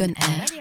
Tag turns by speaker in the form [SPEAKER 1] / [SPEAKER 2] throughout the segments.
[SPEAKER 1] Open Air.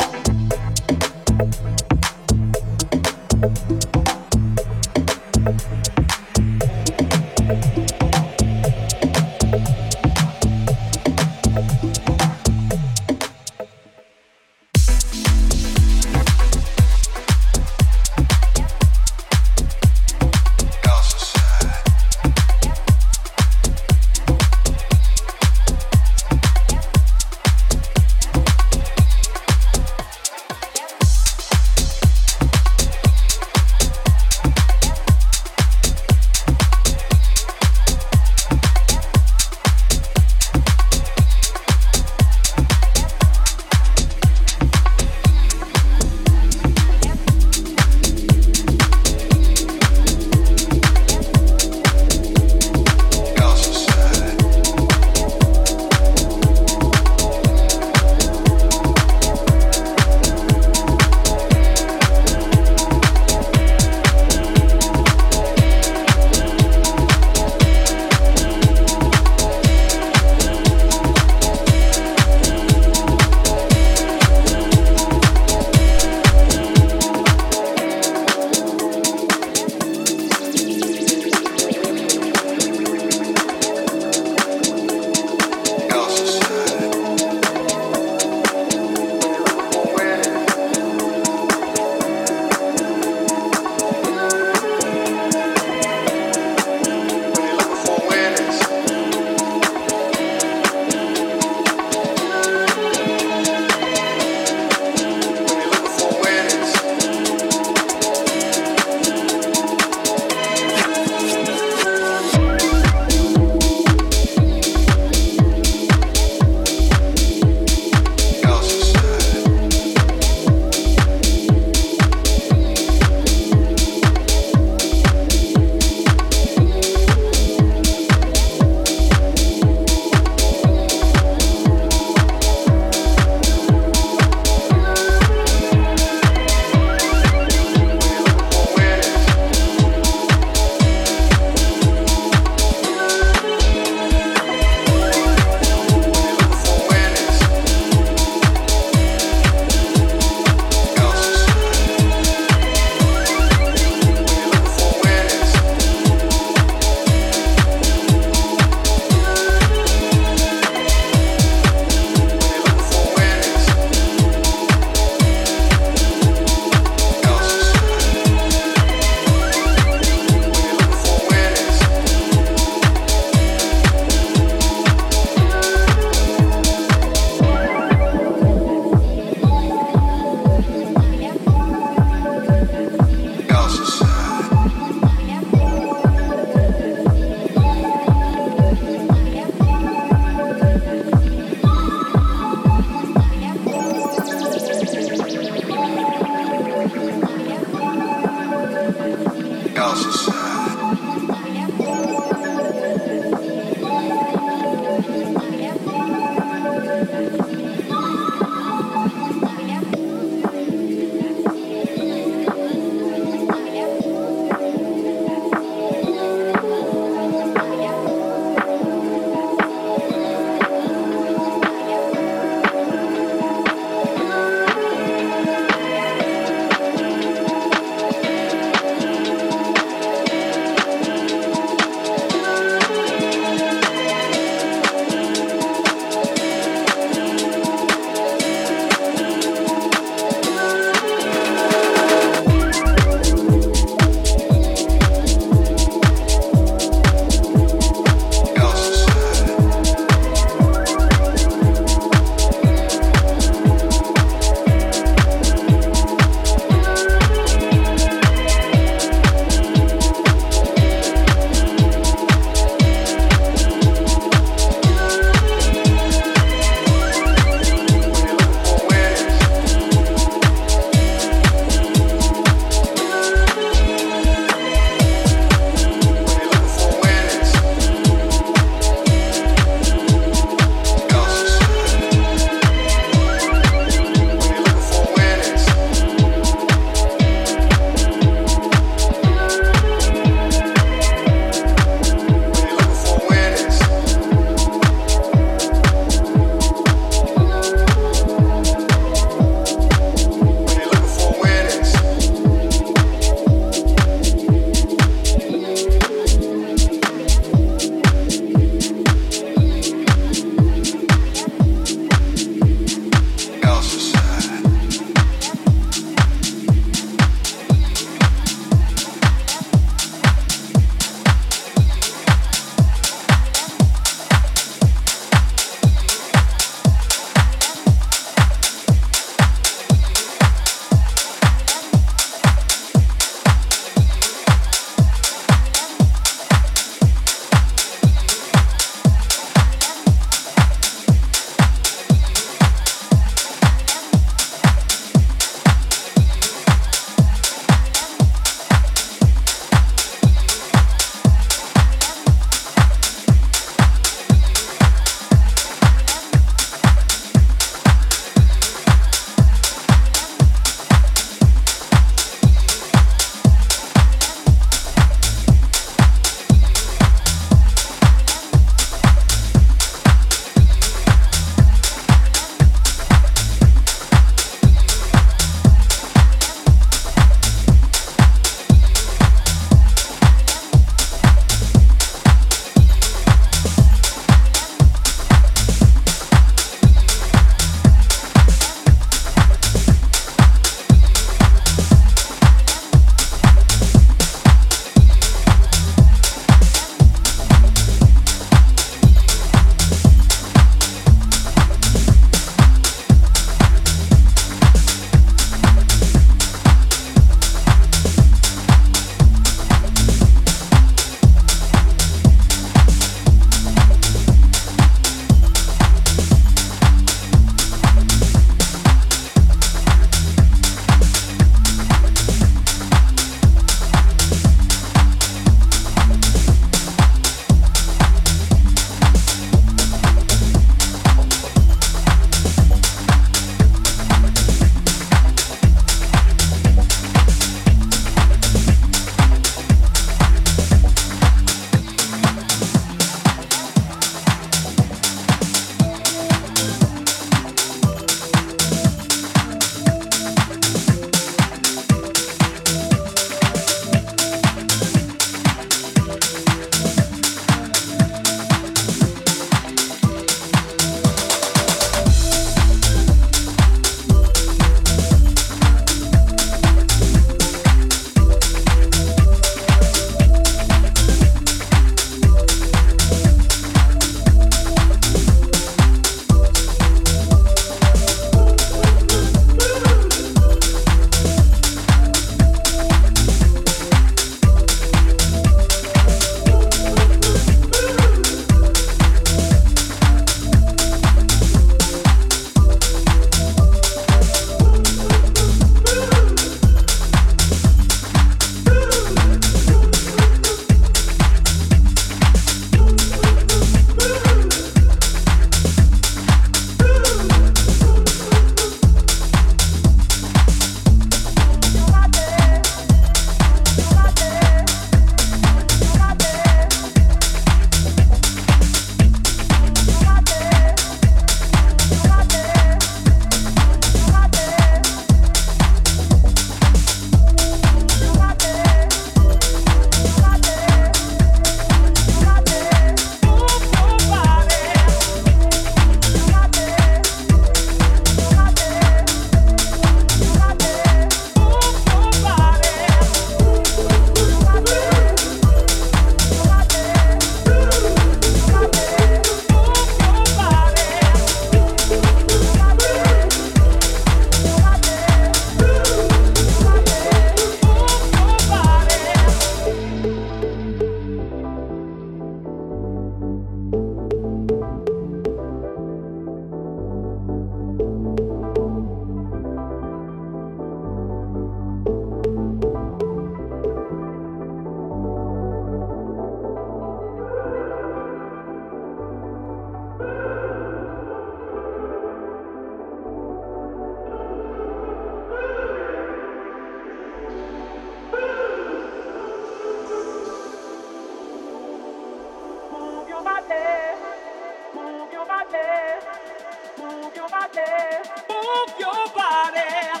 [SPEAKER 2] body, move your body,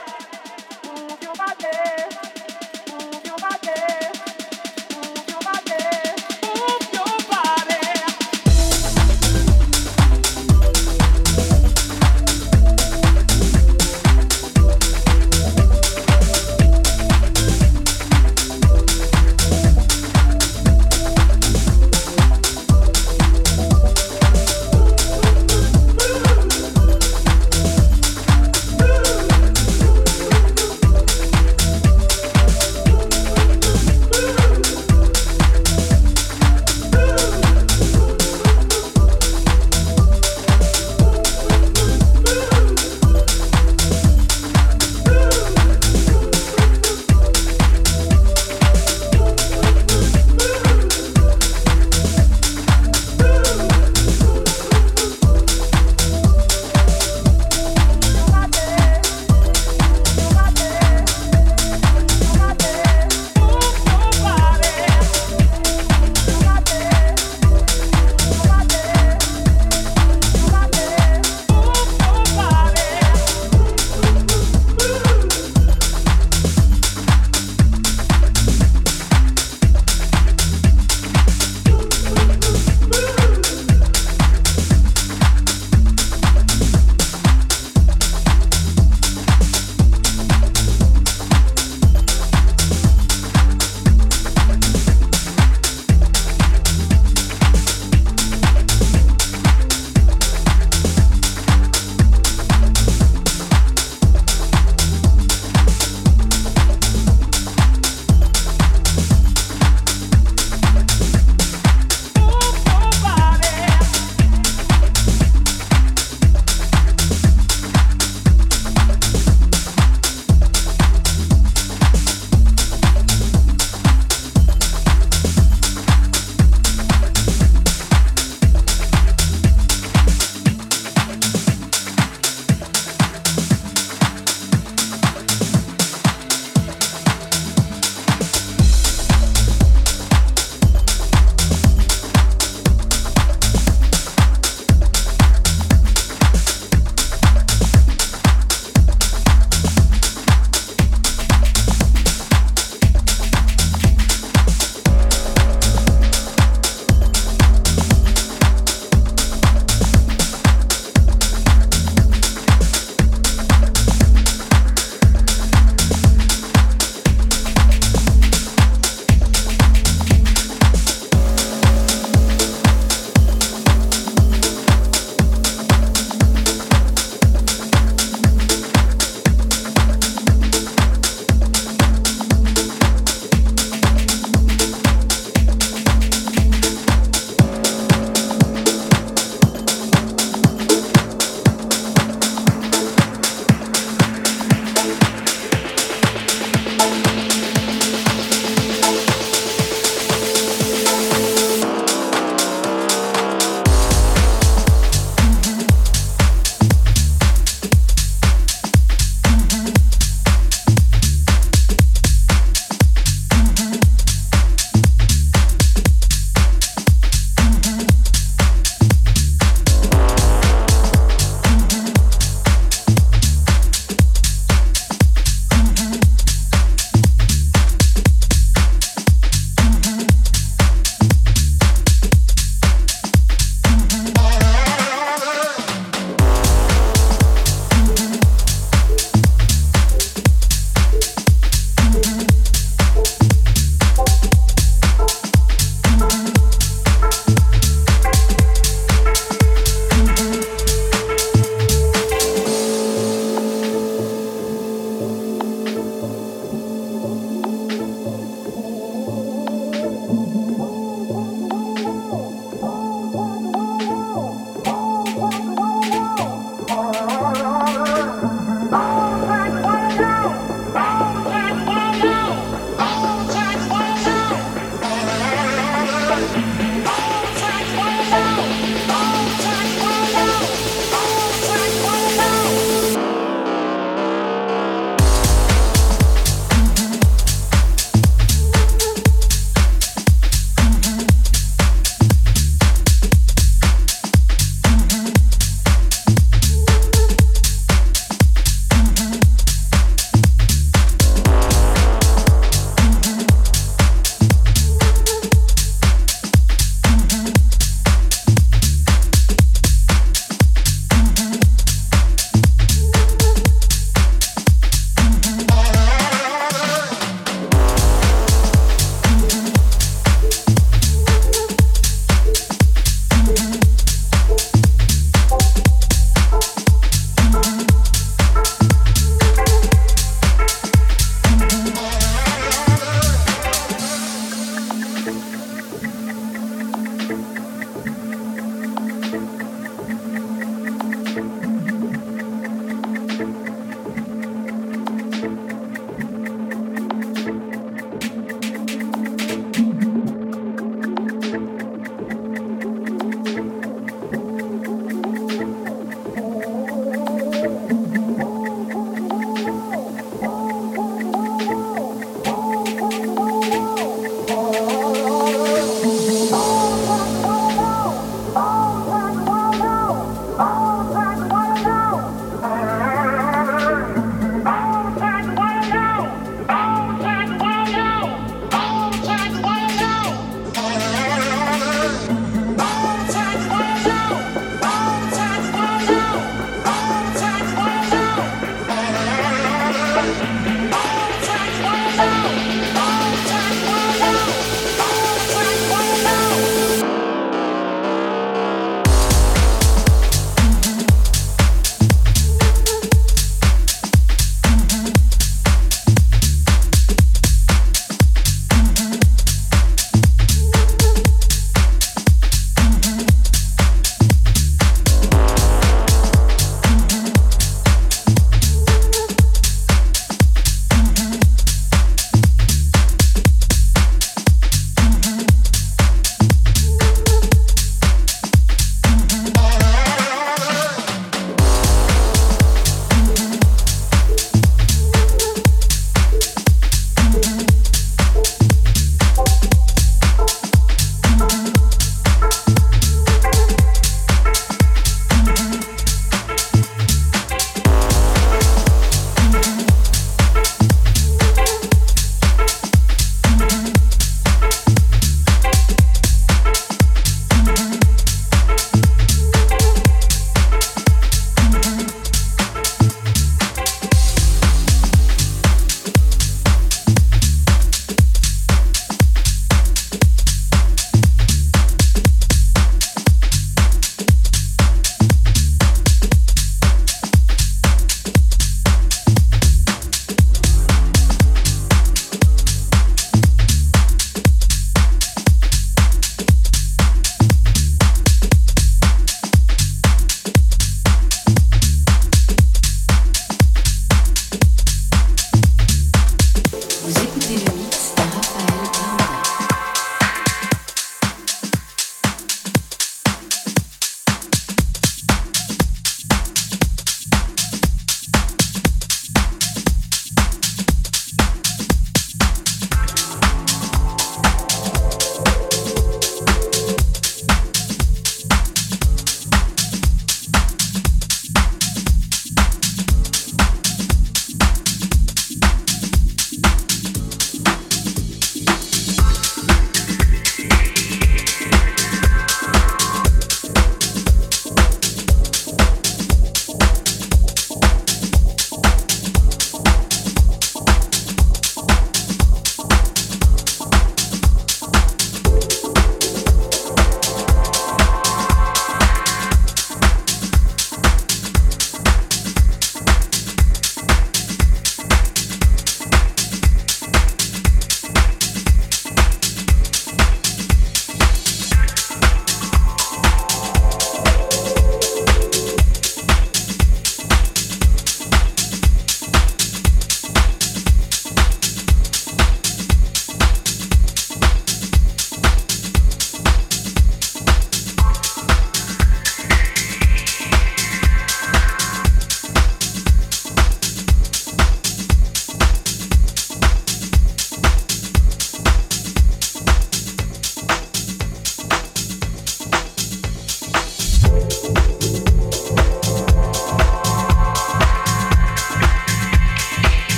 [SPEAKER 2] move your body.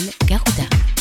[SPEAKER 2] Avec